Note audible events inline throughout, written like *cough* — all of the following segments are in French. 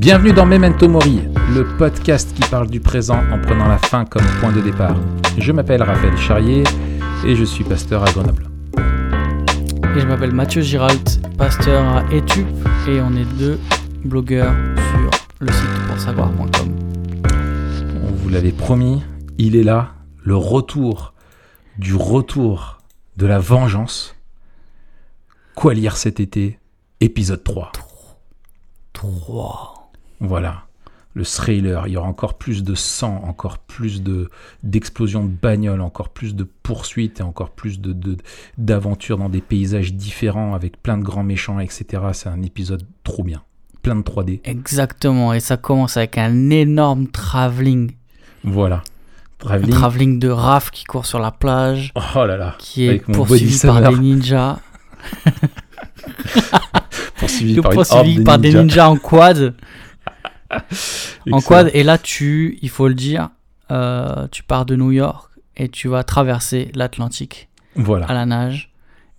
Bienvenue dans Memento Mori, le podcast qui parle du présent en prenant la fin comme point de départ. Je m'appelle Raphaël Charrier et je suis pasteur à Grenoble. Et je m'appelle Mathieu Giralt, pasteur à Etup et on est deux blogueurs sur le site pour savoir.com. On vous l'avait promis, il est là, le retour du retour de la vengeance. Quoi lire cet été Épisode 3. 3. Voilà, le thriller. Il y aura encore plus de sang, encore plus de d'explosions de bagnoles, encore plus de poursuites et encore plus de de- d'aventures dans des paysages différents avec plein de grands méchants, etc. C'est un épisode trop bien. Plein de 3D. Exactement, et ça commence avec un énorme travelling. Voilà. Un Traveling. travelling de Raph qui court sur la plage, Oh là là. qui est poursuivi par des ninjas. *laughs* Poursuivi par poursuivi par des ninjas. ninjas en quad. *laughs* en quad, et là tu, il faut le dire, euh, tu pars de New York et tu vas traverser l'Atlantique Voilà. à la nage.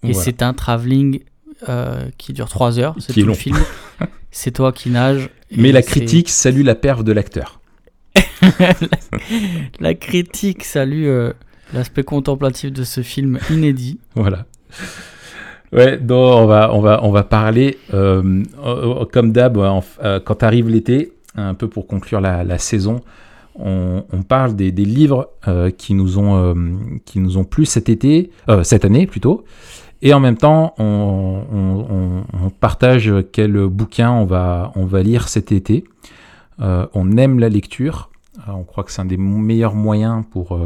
Et Voilà. c'est un travelling euh, qui dure 3 heures, c'est tout le film. *laughs* c'est toi qui nages. Mais la critique salue la perve de l'acteur. La critique salue euh, l'aspect contemplatif de ce film inédit. Voilà. Ouais, donc on va, on va, on va parler, euh, comme d'hab, euh, quand arrive l'été, un peu pour conclure la, la saison, on, on parle des, des livres euh, qui, nous ont, qui nous ont plu cet été, cette année plutôt, et en même temps, on, on- partage quel bouquin on va, on va lire cet été. On aime la lecture, on croit que c'est un des meilleurs moyens pour...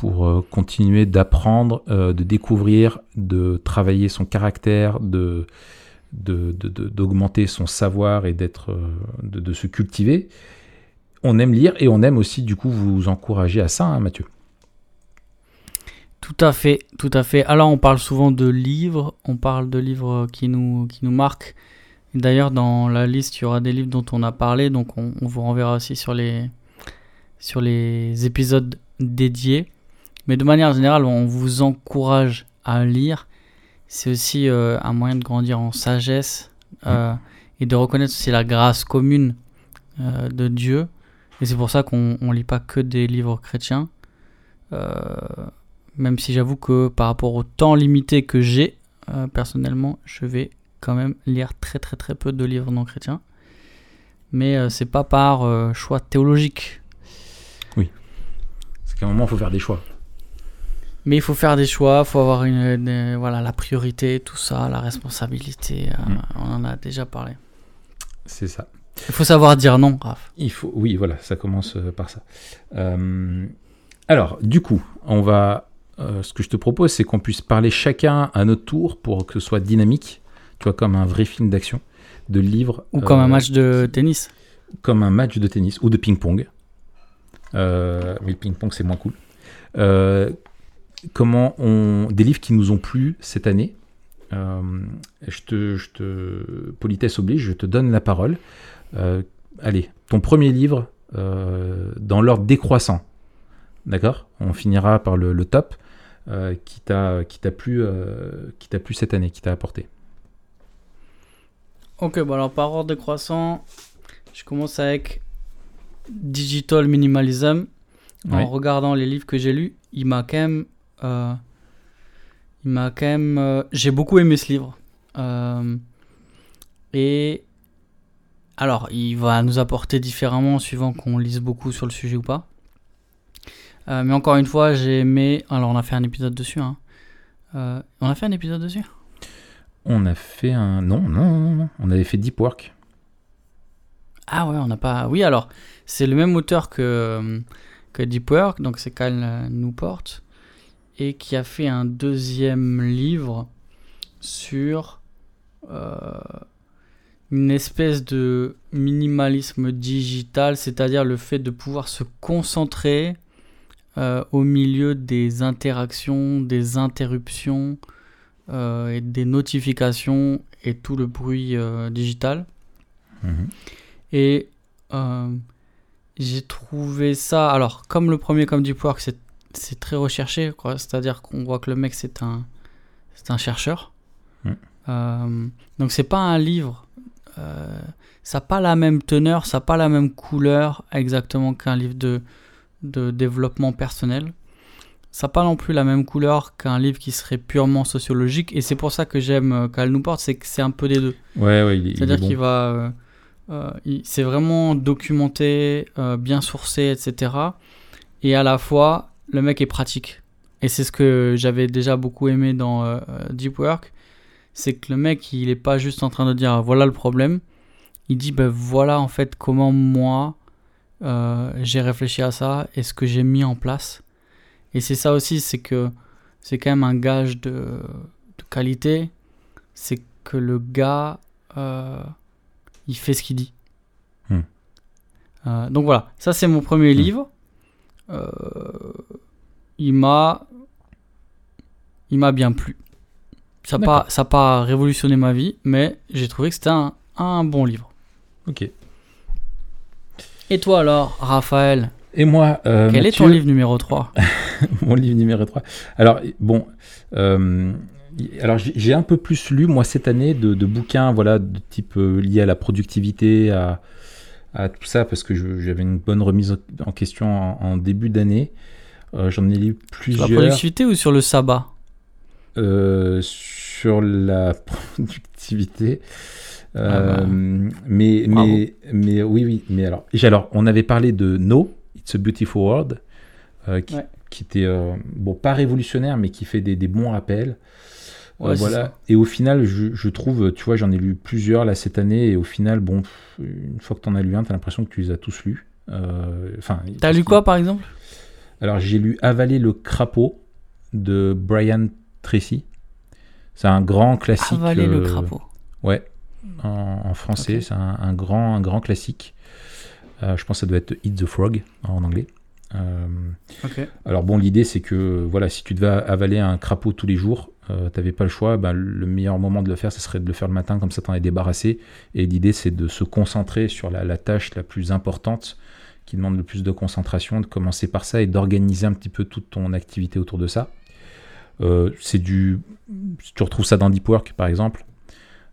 pour euh, continuer d'apprendre, euh, de découvrir, de travailler son caractère, de d'augmenter son savoir et d'être, euh, de, se cultiver. On aime lire et on aime aussi du coup vous encourager à ça, hein, Mathieu. Tout à fait, tout à fait. Alors on parle souvent de livres, on parle de livres qui nous, qui nous marquent. D'ailleurs dans la liste il y aura des livres dont on a parlé, donc on, on vous renverra aussi sur les, sur les épisodes dédiés. Mais de manière générale, on vous encourage à lire. C'est aussi euh, un moyen de grandir en sagesse euh, et de reconnaître aussi la grâce commune euh, de Dieu. Et c'est pour ça qu'on ne lit pas que des livres chrétiens. Même si j'avoue que par rapport au temps limité que j'ai, personnellement, je vais quand même lire très très très peu de livres non chrétiens. Mais c'est pas par choix théologique. C'est qu'à un moment, il faut faire des choix. Mais il faut faire des choix, il faut avoir une, une- voilà, la priorité, tout ça, la responsabilité. euh, Mm. On en a déjà parlé. C'est ça. Il faut savoir dire non, Raph. Il faut, oui, voilà, ça commence euh, par ça. Euh, alors, du coup, on va. euh, ce que je te propose, c'est qu'on puisse parler chacun à notre tour pour que ce soit dynamique, tu vois, comme un vrai film d'action, de livres. Ou comme un match de tennis. comme un match de tennis ou de ping-pong. Mais le ping-pong, c'est moins cool. Euh, comment on... Des livres qui nous ont plu cette année. Euh, je, te, je te... Politesse oblige, je te donne la parole. Euh, allez, ton premier livre euh, dans l'ordre décroissant. D'accord? On finira par le, le top. qui t'a plu qui t'a plu cette année qui t'a apporté Ok, bon alors par ordre décroissant, je commence avec Digital Minimalism. En regardant les livres que j'ai lus, il m'a quand même. Euh, il m'a quand même. euh, j'ai beaucoup aimé ce livre. Euh, et. Alors, il va nous apporter différemment suivant qu'on lise beaucoup sur le sujet ou pas. Mais encore une fois, j'ai aimé. Alors, on a fait un épisode dessus. hein. On a fait un épisode dessus? On a fait un non non non non on avait fait Deep Work Ah ouais, on n'a pas. Oui, alors, c'est le même auteur que, que Deep Work, donc c'est Cal Newport, et qui a fait un deuxième livre sur euh, une espèce de minimalisme digital, c'est-à-dire le fait de pouvoir se concentrer euh, au milieu des interactions, des interruptions euh, et des notifications et tout le bruit digital. Mhm. Et j'ai trouvé ça. Alors, comme le premier, comme Deep Work, c'est, c'est très recherché, quoi. C'est-à-dire qu'on voit que le mec, c'est un, c'est un chercheur. Euh, donc c'est pas un livre. euh, ça n'a pas la même teneur, ça n'a pas la même couleur exactement qu'un livre de, de développement personnel. Ça n'a pas non plus la même couleur qu'un livre qui serait purement sociologique. Et c'est pour ça que j'aime euh, Cal Newport, c'est que c'est un peu des deux. Ouais, ouais, C'est-à-dire bon. qu'il va. euh, c'est vraiment documenté, bien sourcé, etc. Et à la fois, le mec est pratique. Et c'est ce que j'avais déjà beaucoup aimé dans euh, Deep Work. C'est que le mec, il est pas juste en train de dire voilà le problème. Il dit ben voilà en fait comment moi euh, j'ai réfléchi à ça et ce que j'ai mis en place. Et c'est ça aussi, c'est que c'est quand même un gage de, de qualité. C'est que le gars, euh, il fait ce qu'il dit. Hmm. Donc voilà, ça c'est mon premier Hmm. livre. Euh, il m'a, il m'a bien plu. Ça n'a pas, ça pas révolutionné ma vie, mais j'ai trouvé que c'était un, un bon livre. Ok. Et toi alors, Raphaël, Et moi, euh, quel est ton livre numéro 3 *laughs* mon livre numéro 3. Alors, bon, euh, alors j'ai j'ai un peu plus lu, moi, cette année, de, de bouquins, voilà, de type euh, lié à la productivité, à, à tout ça, parce que j'avais une bonne remise en question en, en début d'année. Euh, J'en ai lu Sur la plusieurs productivité ou sur le sabbat euh, sur la *laughs* productivité. Euh, Ah bah. mais, mais, mais oui, oui. Mais alors, alors, on avait parlé de No, It's a Beautiful World, qui, Ouais. qui était, bon, pas révolutionnaire, mais qui fait des, des bons rappels. Euh, Ouais, voilà. Et au final, je, je trouve, tu vois, j'en ai lu plusieurs là cette année, et au final, bon, une fois que t'en as lu un, t'as l'impression que tu les as tous lus. Euh, Enfin, T'as lu quoi par exemple? Alors j'ai lu Avaler le crapaud de Brian Tracy. C'est un grand classique. Avaler le euh, crapaud. Ouais, en, en français, c'est un, un grand, un grand classique. Euh, je pense que ça doit être Eat the Frog en anglais. Euh, Ok. alors bon, l'idée c'est que voilà, si tu devais avaler un crapaud tous les jours, euh, t'avais pas le choix. ben, le meilleur moment de le faire, ce serait de le faire le matin, comme ça t'en es débarrassé. Et l'idée c'est de se concentrer sur la, la tâche la plus importante, qui demande le plus de concentration, de commencer par ça et d'organiser un petit peu toute ton activité autour de ça. Euh, c'est du, tu retrouves ça dans Deep Work par exemple.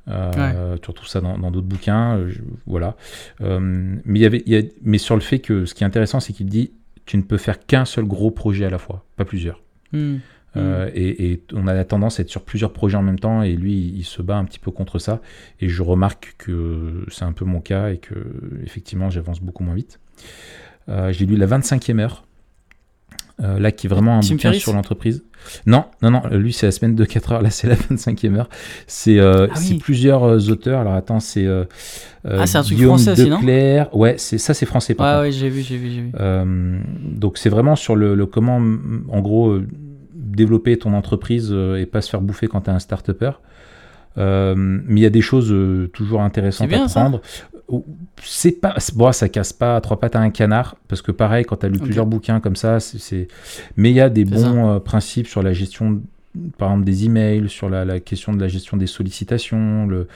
Euh, Tu retrouves ça dans d'autres bouquins, euh, je- voilà. Mais y avait, il y a- mais sur le fait que ce qui est intéressant, c'est qu'il dit tu ne peux faire qu'un seul gros projet à la fois, pas plusieurs. Hmm. Euh, et, et on a la tendance à être sur plusieurs projets en même temps, et lui, il, il se bat un petit peu contre ça. Et je remarque que c'est un peu mon cas et que effectivement, j'avance beaucoup moins vite. Euh, J'ai lu la 25e heure. euh, là, qui est vraiment un Tim bouquin sur l'entreprise. Non, non, non, lui, c'est la semaine de 4 heures. Là, c'est la 25e heure. C'est euh, Ah oui. plusieurs auteurs. Alors, attends, c'est. euh, Ah, c'est un truc Guillaume français aussi, non? Ouais, ça, c'est français. par Ouais, ouais, j'ai vu, j'ai vu, j'ai vu. Donc c'est vraiment sur le, le comment, mm, en gros, développer ton entreprise euh, et pas se faire bouffer quand tu es un start-upper. Euh, mais il y a des choses euh, toujours intéressantes bien, à prendre. C'est pas, bon, ça casse pas à trois pattes à un canard parce que pareil, quand tu as lu plusieurs bouquins comme ça, c'est-. Mais il y a des bons euh, principes sur la gestion, par exemple des emails, sur la, la question de la gestion des sollicitations, le,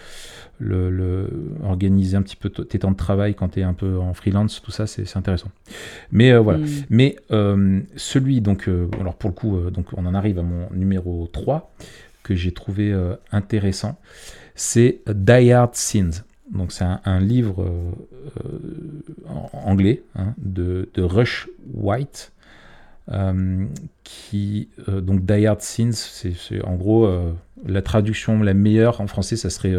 le, le- organiser un petit peu tes temps de travail quand tu es un peu en freelance, tout ça, c'est intéressant. Mais euh, voilà. Hmm. Mais euh, celui, donc, euh, alors pour le coup, donc on en arrive à mon numéro 3 que j'ai trouvé intéressant, c'est Die Hard Sins. Donc c'est un, un livre anglais hein, de, de Rush White. euh, qui euh, donc Die Hard Sins, c'est c'est en gros euh, la traduction la meilleure en français, ça serait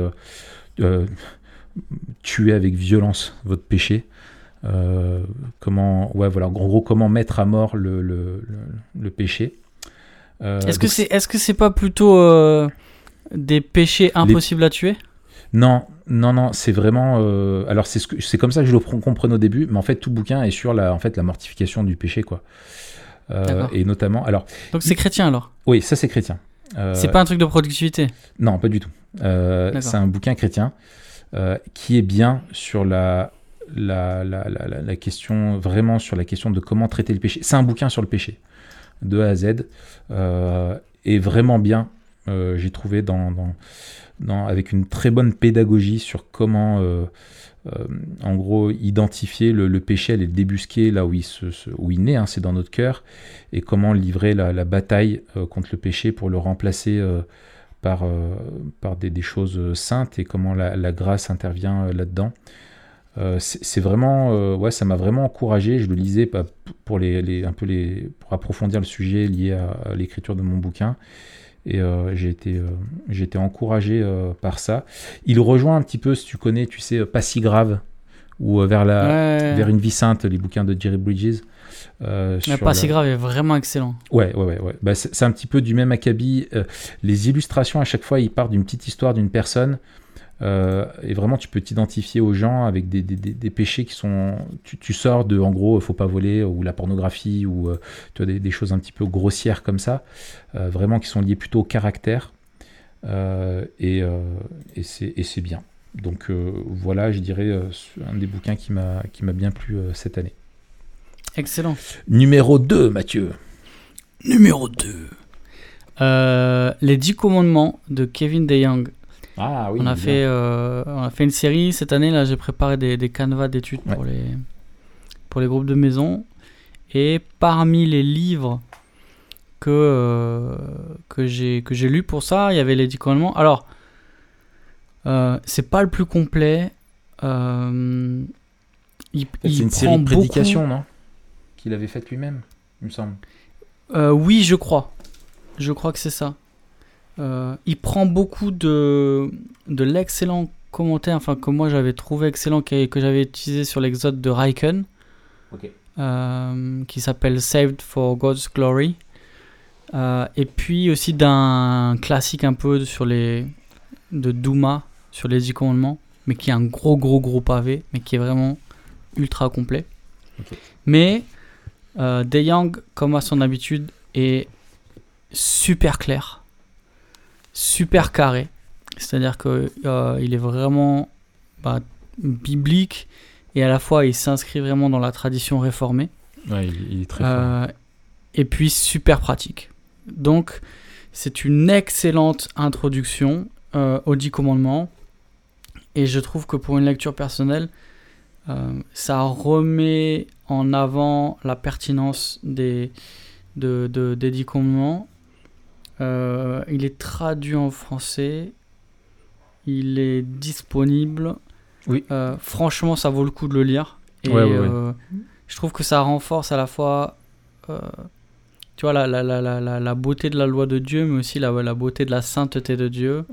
euh, tuer avec violence votre péché. Euh, comment, ouais, voilà, en gros, comment mettre à mort le, le, le, le péché. Euh, Est-ce que c'est est-ce que c'est pas plutôt des péchés impossibles à tuer? Non, non, non, c'est vraiment. euh, alors, c'est ce c'est comme ça que je le pr- comprenais au début, mais en fait, tout bouquin est sur la, en fait, la mortification du péché, quoi. Euh, et notamment, alors, Donc c'est chrétien alors? oui, ça c'est chrétien. Euh, C'est pas un truc de productivité. Non, pas du tout. Euh, c'est un bouquin chrétien euh, qui est bien sur la, la, la, la, la- la question, vraiment sur la question de comment traiter le péché. C'est un bouquin sur le péché, de A à Z, euh, et vraiment bien, euh, j'ai trouvé, dans, dans, dans- avec une très bonne pédagogie sur comment, euh, en gros, identifier le, péché, aller le débusquer là où il, se, où il naît, hein, c'est dans notre cœur, et comment livrer la, bataille contre le péché pour le remplacer par, par des, choses saintes et comment la, grâce intervient là-dedans. Euh, c'est vraiment, euh, ouais, ça m'a vraiment encouragé. Je le lisais pour les, un peu les, pour approfondir le sujet lié à, l'écriture de mon bouquin. Et euh, j'ai été, j'ai été encouragé par ça. Il rejoint un petit peu, si tu connais, tu sais, pas si grave ou vers la, vers une vie sainte, les bouquins de Jerry Bridges. pas si grave est vraiment excellent. Ouais, ouais, ouais. ouais. Bah, c'est un petit peu du même acabit. les illustrations à chaque fois, il part d'une petite histoire d'une personne. Euh, et vraiment, tu peux t'identifier aux gens avec des, des, péchés qui sont. Tu, sors de, en gros, faut pas voler, ou la pornographie, ou euh, tu as des, choses un petit peu grossières comme ça, euh, vraiment qui sont liées plutôt au caractère. et, et c'est bien. Donc voilà, je dirais, un des bouquins qui m'a bien plu cette année. Excellent. Numéro 2, Mathieu. Numéro 2. les 10 commandements de Kevin DeYoung. Ah on, a fait, euh, on a fait une série cette année. Là, j'ai préparé des, des canevas d'études pour, les, pour les groupes de maison. Et parmi les livres que, euh, que j'ai lus pour ça, il y avait les 10 commandements. Alors, euh, c'est pas le plus complet. Euh, il, c'est une série de prédications, non? Qu'il avait faite lui-même, il me semble. oui, je crois. Je crois que c'est ça. Euh, il prend beaucoup de, de l'excellent commentaire, enfin que moi j'avais trouvé excellent, que, que j'avais utilisé sur l'exode de Raiken, euh, qui s'appelle Saved for God's Glory. Euh, et puis aussi d'un classique un peu sur les de Douma sur les dix commandements, mais qui est un gros gros gros pavé, mais qui est vraiment ultra complet. Mais Young, comme à son habitude, est super clair super carré. C'est-à-dire qu'il euh, il est vraiment bah, biblique et à la fois il s'inscrit vraiment dans la tradition réformée. Ouais, il, est très euh, Et puis super pratique. Donc c'est une excellente introduction euh, aux dix commandements. Et je trouve que pour une lecture personnelle, ça remet en avant la pertinence des, de, de, des dix commandements euh, il est traduit en français. Il est disponible. Oui. Euh, franchement, ça vaut le coup de le lire. Et euh, je trouve que ça renforce à la fois, tu vois, la, la, la, la, beauté de la loi de Dieu, mais aussi la, la beauté de la sainteté de Dieu.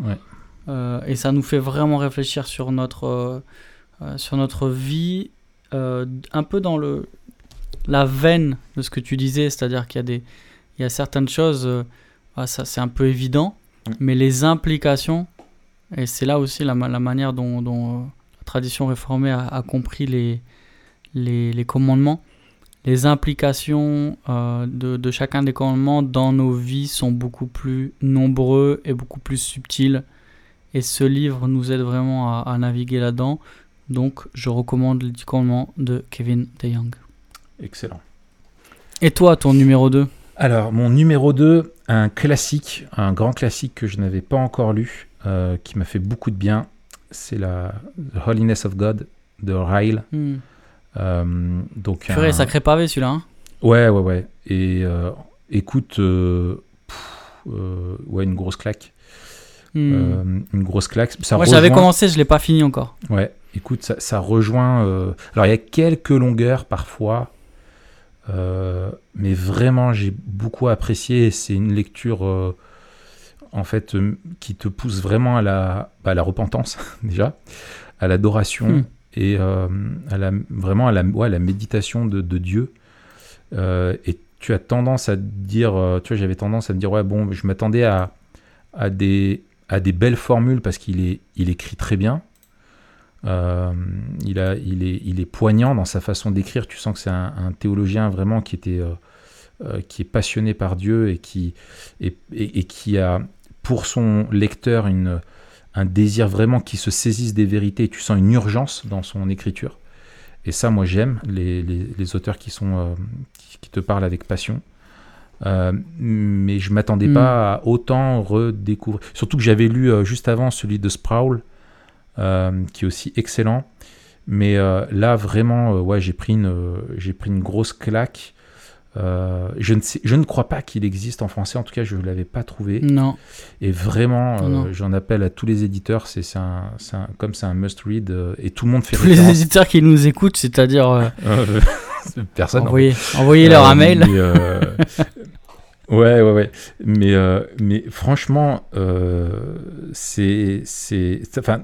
et ça nous fait vraiment réfléchir sur notre, sur notre vie, un peu dans le, la veine de ce que tu disais, c'est-à-dire qu'il y a des, il y a certaines choses ah, ça c'est un peu évident, mm. mais les implications, et c'est là aussi la, la manière dont, dont, euh, la tradition réformée a, compris les, les, les, commandements, les implications euh, de, de, chacun des commandements dans nos vies sont beaucoup plus nombreux et beaucoup plus subtils. Et ce livre nous aide vraiment à, naviguer là-dedans. Donc je recommande les 10 commandements de Kevin DeYoung. Excellent. Et toi, ton numéro 2 alors, mon numéro 2, un classique, un grand classique que je n'avais pas encore lu, euh, qui m'a fait beaucoup de bien, c'est la The Holiness of God de Ryle. Hmm. Euh, donc Purée, un... sacré pavé celui-là. Hein ouais, ouais, ouais. Et euh, écoute, ouais, une grosse claque. Hmm. une grosse claque. Ça Moi, j'avais commencé, je l'ai pas fini encore. Ouais, écoute, ça, ça rejoint. Alors, il y a quelques longueurs parfois euh, mais vraiment, j'ai beaucoup apprécié. C'est une lecture, euh, en fait, euh, qui te pousse vraiment à la, bah, la repentance, *laughs* déjà, à l'adoration hmm. et à la, vraiment à la, ouais, la méditation de, de Dieu. et tu as tendance à dire, tu vois, j'avais tendance à me dire, ouais, bon, je m'attendais à, à, des, à des belles formules parce qu'il est, il écrit très bien. Euh, il, a, il, est, il est poignant dans sa façon d'écrire. Tu sens que c'est un, théologien vraiment qui, était, euh, euh, qui est passionné par Dieu et qui, et, et, qui a pour son lecteur une, un désir vraiment qui se saisisse des vérités. Tu sens une urgence dans son écriture. Et ça, moi, j'aime les, les, les, auteurs qui, sont, qui, te parlent avec passion. mais je m'attendais hmm. pas à autant redécouvrir. Surtout que j'avais lu juste avant celui de Sproul, qui est aussi excellent. Mais euh, là, vraiment, euh, ouais, j'ai pris, une, euh, pris une grosse claque. Euh, je, ne sais, je ne crois pas qu'il existe en français, en tout cas, je ne l'avais pas trouvé. Non. Et vraiment, euh, j'en appelle à tous les éditeurs, c'est, un, un- comme c'est un must-read, euh, et tout le monde fait Tous les éditeurs qui nous écoutent, c'est-à-dire euh, *laughs* Euh, *laughs* Personne. en envoyez, envoyez-leur un Euh, mail. mais, euh, *laughs* ouais, ouais, ouais. Mais, euh, mais franchement, euh, c'est- enfin,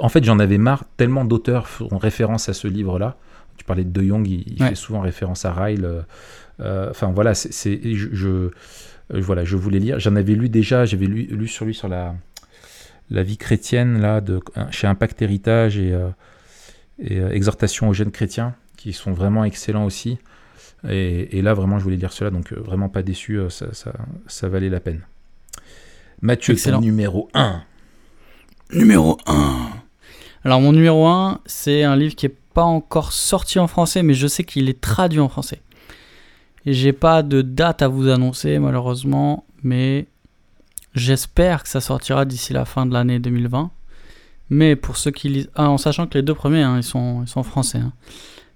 en fait, j'en avais marre. Tellement d'auteurs font référence à ce livre-là. Tu parlais de De Jong, il, il Ouais. fait souvent référence à Ryle. euh, euh, Enfin voilà, c'est, c'est- je, je- euh, voilà, je voulais lire. J'en avais lu déjà. J'avais lu, lu sur lui sur la la vie chrétienne là de chez Impact Héritage et, euh, et euh, Exhortation aux jeunes chrétiens qui sont vraiment excellents aussi. Et, et là, vraiment, je voulais lire cela, donc euh, vraiment pas déçu, ça, ça, ça valait la peine. Mathieu, Excellent. numéro 1. Numéro 1. Alors mon numéro 1, c'est un livre qui est pas encore sorti en français, mais je sais qu'il est traduit en français. Et j'ai pas de date à vous annoncer malheureusement, mais j'espère que ça sortira d'ici la fin de l'année 2020. Mais pour ceux qui lisent, ah, en sachant que les deux premiers, hein, ils sont, ils sont français, hein,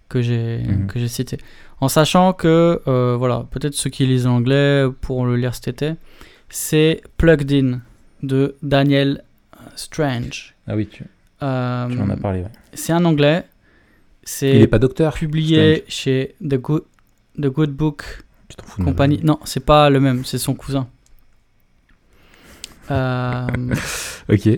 que j'ai que j'ai cités. En sachant que, euh, voilà, peut-être ceux qui lisent l'anglais pourront le lire cet été. C'est Plugged In de Daniel Strange. Ah oui, tu, Euh, tu en as parlé. ouais. c'est un anglais. Il n'est pas docteur publié chez The Good, The Good Book Tu fous Company. Non, c'est pas le même, c'est son cousin. Euh, *laughs* Ok.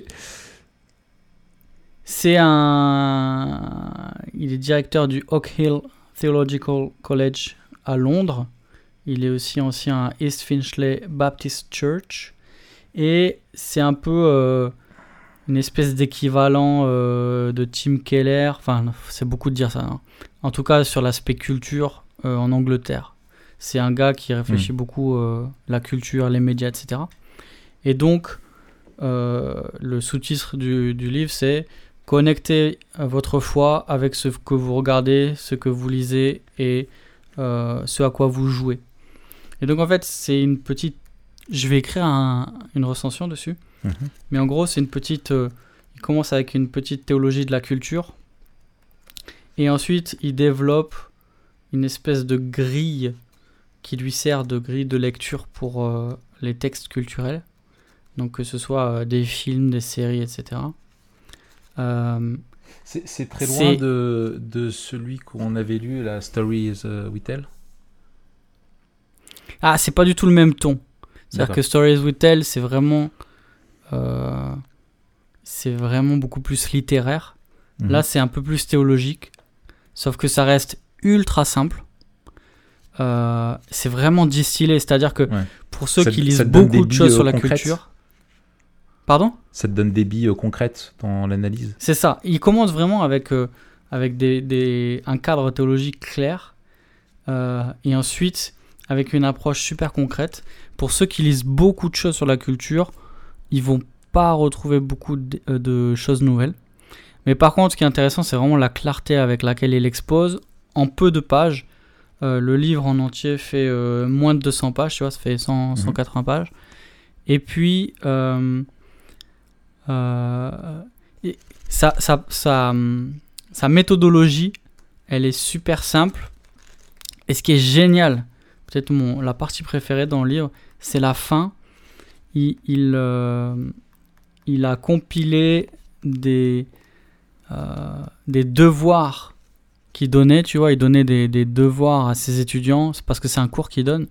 c'est un. Il est directeur du Oak Hill Theological College à Londres. Il est aussi ancien à East Finchley Baptist Church. Et c'est un peu euh, une espèce d'équivalent euh, de Tim Keller. Enfin, c'est beaucoup de dire ça. hein. En tout cas, sur l'aspect culture euh, en Angleterre. C'est un gars qui réfléchit beaucoup euh, la culture, les médias, etc. Et donc, euh, le sous-titre du, du livre, c'est Connectez votre foi avec ce que vous regardez, ce que vous lisez et ce à quoi vous jouez. Et donc, en fait, c'est une petite. Je vais écrire un- une recension dessus. Mhm. Mais en gros, c'est une petite. euh, il commence avec une petite théologie de la culture. Et ensuite, il développe une espèce de grille qui lui sert de grille de lecture pour euh, les textes culturels. Donc, que ce soit euh, des films, des séries, etc. C'est, très loin de, de celui qu'on avait lu, la Stories We Tell. Ah, c'est pas du tout le même ton. C'est-à-dire que Stories We Tell, c'est vraiment. euh, c'est vraiment beaucoup plus littéraire. Mhm. Là, c'est un peu plus théologique, sauf que ça reste ultra simple. Euh, c'est vraiment distillé, c'est-à-dire que Ouais. pour ceux Ça- qui lisent beaucoup de choses sur euh, la concrètes culture. Pardon? Ça te donne des billes euh, concrètes dans l'analyse? C'est ça. Il commence vraiment avec, euh, avec des, des- un cadre théologique clair euh, et ensuite avec une approche super concrète. Pour ceux qui lisent beaucoup de choses sur la culture, ils vont pas retrouver beaucoup de, euh, de choses nouvelles. Mais par contre, ce qui est intéressant, c'est vraiment la clarté avec laquelle il expose en peu de pages. Euh, le livre en entier fait euh, moins de 200 pages, tu vois, ça fait 100, Mhm. 180 pages. Et puis, euh, et sa, sa, sa, sa méthodologie, elle est super simple. Et ce qui est génial, peut-être mon, la partie préférée dans le livre, c'est la fin. Il, il, euh, il a compilé des, euh, des devoirs qu'il donnait, tu vois, il donnait des, des devoirs à ses étudiants, c'est parce que c'est un cours qu'il donne.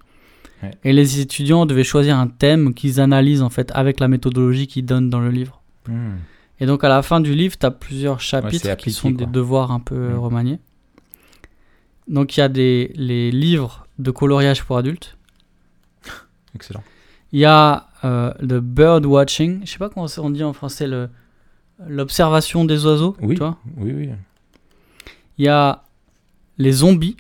Ouais. Et les étudiants devaient choisir un thème qu'ils analysent en fait avec la méthodologie qu'il donne dans le livre. Hmm. Et donc à la fin du livre, tu as plusieurs chapitres qui appliqué, sont des devoirs un peu euh, Mm. remaniés. Donc il y a des, les livres de coloriage pour adultes. *laughs* Excellent. Il y a euh, le bird watching, je sais pas comment on dit en français, le- l'observation des oiseaux. Oui. Tu vois Oui, oui. il y a les zombies.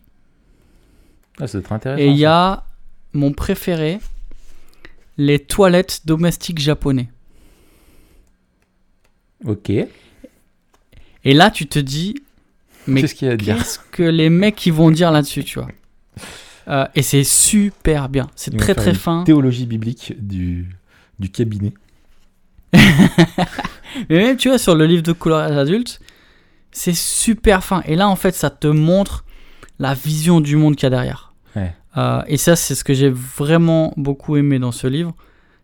Ah, c'est très intéressant. Et il y ça. a mon préféré, les toilettes domestiques japonais. Ok. Et là, tu te dis, mais Qu'est-ce qu'il y a à dire? qu'est-ce que les mecs ils vont dire là-dessus, tu vois? *laughs* Euh, Et c'est super bien. C'est très très fin. Théologie biblique du, du cabinet. *laughs* Mais même, tu vois, sur le livre de coloriage adulte, c'est super fin. Et là, en fait, ça te montre la vision du monde qu'il y a derrière. Ouais. Euh, et ça, c'est ce que j'ai vraiment beaucoup aimé dans ce livre.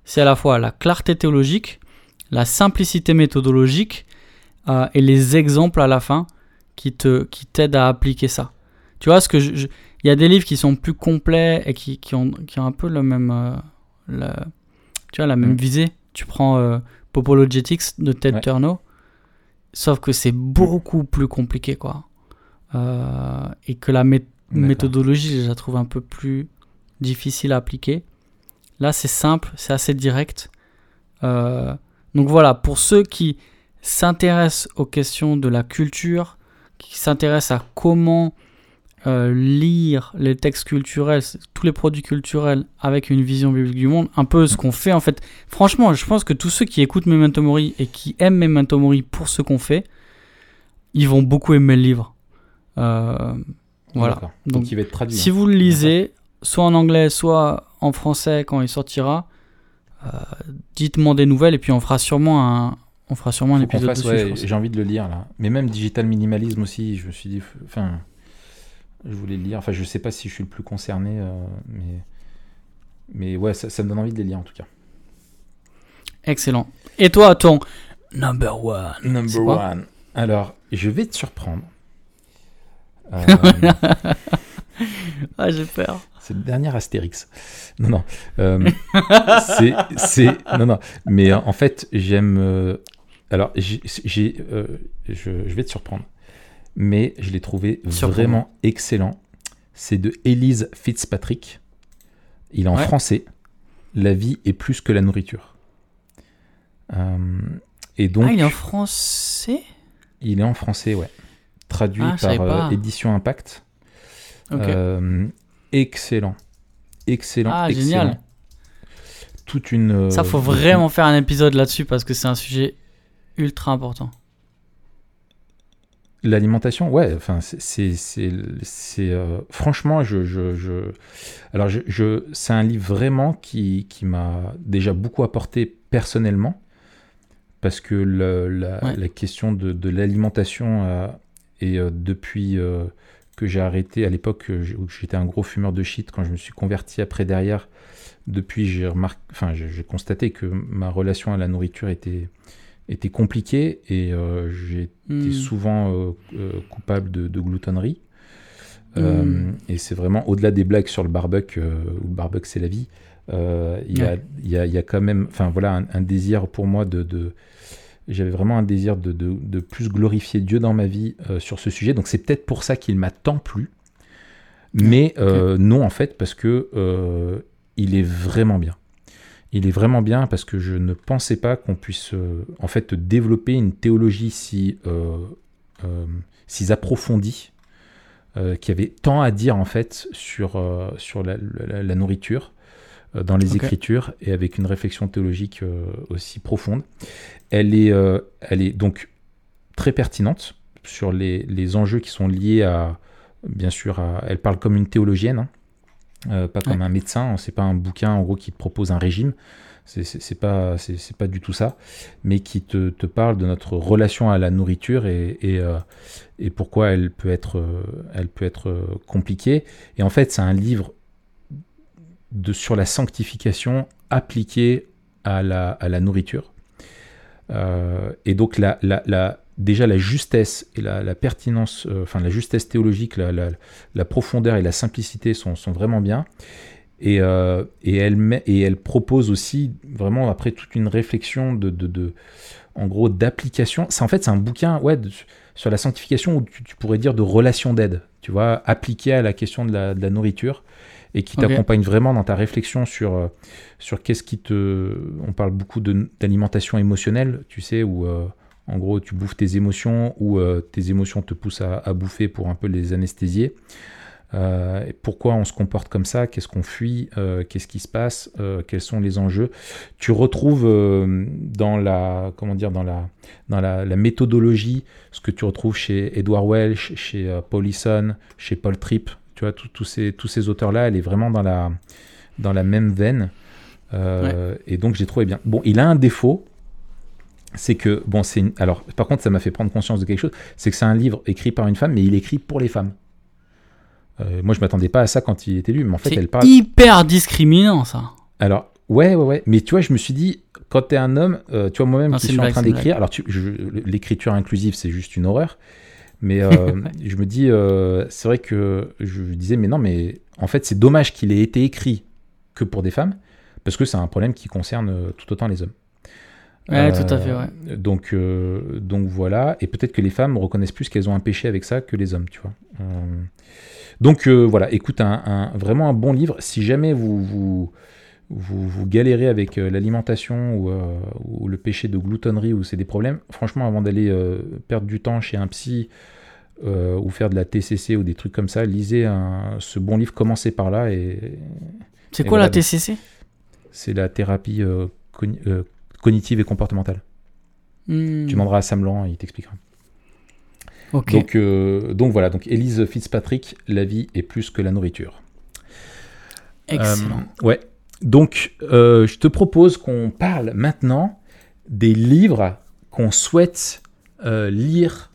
C'est à la fois la clarté théologique, la simplicité méthodologique euh, et les exemples à la fin qui te qui t'aident à appliquer ça. Tu vois, ce que je, je- il y a des livres qui sont plus complets et qui, qui ont, qui ont un peu le même, euh, le- tu vois, la même Mm. visée. Tu prends euh, Popologetics de Ted Ouais. Turner, sauf que c'est beaucoup plus compliqué, quoi. Euh, et que la mé- méthodologie, je la trouve un peu plus difficile à appliquer. Là, c'est simple, c'est assez direct. Euh, donc voilà, pour ceux qui s'intéressent aux questions de la culture, qui s'intéressent à comment euh, lire les textes culturels, tous les produits culturels avec une vision biblique du monde, un peu ce qu'on fait en fait. Franchement, je pense que tous ceux qui écoutent Memento Mori et qui aiment Memento Mori pour ce qu'on fait, ils vont beaucoup aimer le livre. Euh, voilà. Donc, Donc, il va être traduit. si hein. vous le lisez, soit en anglais, soit en français quand il sortira, euh, dites-moi des nouvelles et puis on fera sûrement un, on fera sûrement un épisode ouais. J'ai envie de le lire là. Mais même Digital Minimalism aussi, je me suis dit. Enfin, je voulais le lire. Enfin, je sais pas si je suis le plus concerné, euh, mais. Mais ouais, ça, ça me donne envie de les lire en tout cas. Excellent. Et toi, ton number one Number one. Alors, je vais te surprendre. Euh, *laughs* Ah, j'ai peur. c'est le dernier Astérix. Non, non. euh, c'est, non, non. Mais euh, en fait, j'aime. euh, alors, j'ai, j'ai, euh, je, je vais te surprendre. Mais je l'ai trouvé vraiment excellent. C'est de Elise Fitzpatrick. Il est en Ouais. français. La vie est plus que la nourriture. Euh, et donc, ah, il est en français? Il est en français, ouais. Traduit Ah, par euh. Édition Impact. Ok. Euh, excellent. Excellent. Ah, excellent. génial. Toute une. Ça, faut vraiment faire un épisode là-dessus parce que c'est un sujet ultra important. L'alimentation, ouais, enfin, c'est. euh, franchement, je. je, je- alors, je, je- c'est un livre vraiment qui, qui m'a déjà beaucoup apporté personnellement. Parce que le- la, Ouais. la question de, de l'alimentation, euh, et euh, depuis euh, que j'ai arrêté, à l'époque où j'étais un gros fumeur de shit, quand je me suis converti après derrière, depuis j'ai remarqué, enfin j'ai constaté que ma relation à la nourriture était, était compliquée et euh, été Hmm. souvent euh, euh, coupable de, de gloutonnerie. Euh, Mm. et c'est vraiment au-delà des blagues sur le barbecue, où le barbecue c'est la vie. Il y, a, Ouais. y, a, y a quand même, enfin voilà, un, un désir pour moi de, de- j'avais vraiment un désir de, de- de plus glorifier Dieu dans ma vie euh, sur ce sujet. Donc c'est peut-être pour ça qu'il m'a tant plu. Mais euh, non, en fait, parce que euh, il est vraiment bien. Il est vraiment bien parce que je ne pensais pas qu'on puisse euh, en fait développer une théologie si, euh, euh, si approfondie, qui avait tant à dire en fait sur, sur la, la- la nourriture dans les. Écritures et avec une réflexion théologique aussi profonde. Elle est, elle est donc très pertinente sur les, les enjeux qui sont liés à, bien sûr, à- elle parle comme une théologienne, hein, euh, pas comme Ouais. un médecin. C'est pas un bouquin en gros qui te propose un régime. C'est- pas, pas du tout ça, mais qui te, te parle de notre relation à la nourriture et, et, euh, et pourquoi elle peut être, euh, elle peut être compliquée. Et en fait, c'est un livre de, sur la sanctification appliquée à la, à la nourriture. Euh, et donc, la, la, la- déjà, la justesse et la, la pertinence, euh, enfin, la justesse théologique, la, la, la profondeur et la simplicité sont, sont vraiment bien. Et, euh, et, elle met, et elle propose aussi, vraiment, après toute une réflexion de, de, de- en gros, d'application. C'est en fait, c'est un bouquin, ouais, de- sur la sanctification où tu, tu pourrais dire de relation d'aide, tu vois, appliqué à la question de la, nourriture et qui t'accompagne vraiment dans ta réflexion sur, euh, sur qu'est-ce qui te. On parle beaucoup d'alimentation émotionnelle, tu sais, euh, en gros tu bouffes tes émotions ou euh, tes émotions te poussent à, à bouffer pour un peu les anesthésier. Euh, pourquoi on se comporte comme ça? Qu'est-ce qu'on fuit? Euh, Qu'est-ce qui se passe? Quels sont les enjeux? Tu retrouves dans la comment dire dans la dans la, la méthodologie ce que tu retrouves chez Edward Welsh, chez Paul Eason, chez Paul Tripp. Tu vois tous ces tous ces auteurs là, elle est vraiment dans la dans la même veine. Et donc j'ai trouvé bien. Bon, il a un défaut, c'est que, bon, c'est une- alors, par contre, ça m'a fait prendre conscience de quelque chose, c'est que c'est un livre écrit par une femme, mais il est écrit pour les femmes. Euh, moi, je m'attendais pas à ça quand il était lu, mais en fait, C'est elle parle. hyper discriminant, ça. Alors, ouais, ouais, ouais. Mais tu vois, je me suis dit, quand t'es un homme, euh, tu vois, moi-même qui c'est suis en train c'est d'écrire, alors l'écriture inclusive, c'est juste une horreur. Mais euh, *laughs* je me dis, c'est vrai que je disais, mais non, mais en fait, c'est dommage qu'il ait été écrit que pour des femmes, parce que c'est un problème qui concerne tout autant les hommes. Ouais, Euh, tout à fait, ouais. Donc, euh, donc voilà, et peut-être que les femmes reconnaissent plus qu'elles ont un péché avec ça que les hommes, tu vois. Euh, donc euh, voilà, écoute, un, un- vraiment un bon livre. Si jamais vous vous, vous, vous galérez avec euh, l'alimentation ou, euh, ou le péché de gloutonnerie ou c'est des problèmes, franchement, avant d'aller euh, perdre du temps chez un psy euh, ou faire de la TCC ou des trucs comme ça, lisez un- ce bon livre, commencez par là et C'est quoi voilà, la TCC c'est la thérapie euh, euh, cognitive et comportementale. Hmm, Tu demanderas à Sam Laurent, il t'expliquera. Ok. Donc, euh, donc voilà, donc Elise Fitzpatrick, la vie est plus que la nourriture. Excellent. Euh, ouais. Donc, euh, je te propose qu'on parle maintenant des livres qu'on souhaite lire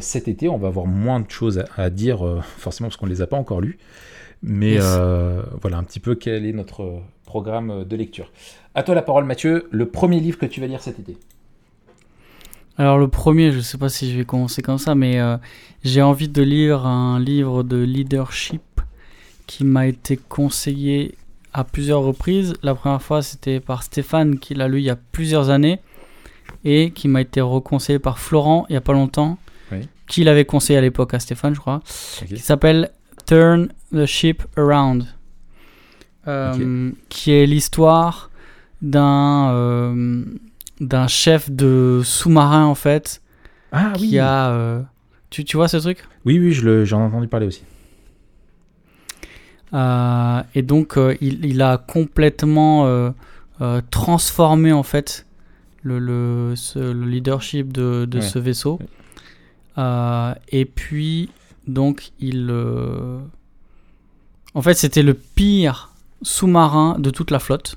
cet été. On va avoir moins de choses à, à dire, forcément, parce qu'on ne les a pas encore lus. Mais Yes. euh, voilà un petit peu quel est notre programme de lecture. À toi la parole, Mathieu. Le premier livre que tu vas lire cet été. Alors le premier, je sais pas si je vais commencer comme ça, mais euh, j'ai envie de lire un livre de leadership qui m'a été conseillé à plusieurs reprises. La première fois, c'était par Stéphane qui l'a lu il y a plusieurs années et qui m'a été reconseillé par Florent il y a pas longtemps, Oui. qui l'avait conseillé à l'époque à Stéphane, je crois, Ok. qui s'appelle Turn the Ship Around, Euh, qui est l'histoire d'un euh, d'un chef de sous-marin en fait Ah qui a euh, tu, tu vois ce truc? Oui, oui, je j'en ai entendu parler aussi. Et donc il, il a complètement transformé en fait le, le, ce- le leadership de, de Ouais. ce vaisseau Ouais. Et puis donc il euh, en fait c'était le pire sous-marin de toute la flotte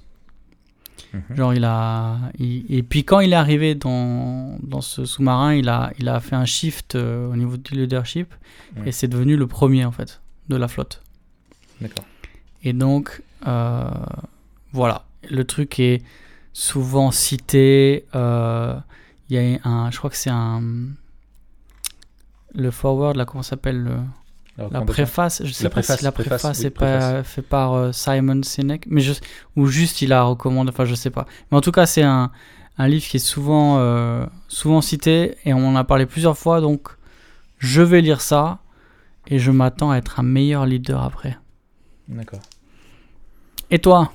Mhm. Genre il a il- et puis quand il est arrivé dans, dans ce sous-marin, il a il a fait un shift euh, au niveau du leadership et c'est devenu le premier en fait de la flotte. D'accord. Et donc euh, voilà, le truc est souvent cité. Il y a un, je crois que c'est un le forward là comment ça s'appelle le- la préface, je sais La pas préface, si la préface, préface oui, est pas fait par euh, Simon Sinek, mais je, ou juste il la recommande, enfin je sais pas. Mais en tout cas, c'est un, un livre qui est souvent, euh, souvent cité et on en a parlé plusieurs fois, donc je vais lire ça et je m'attends à être un meilleur leader après. D'accord. Et toi?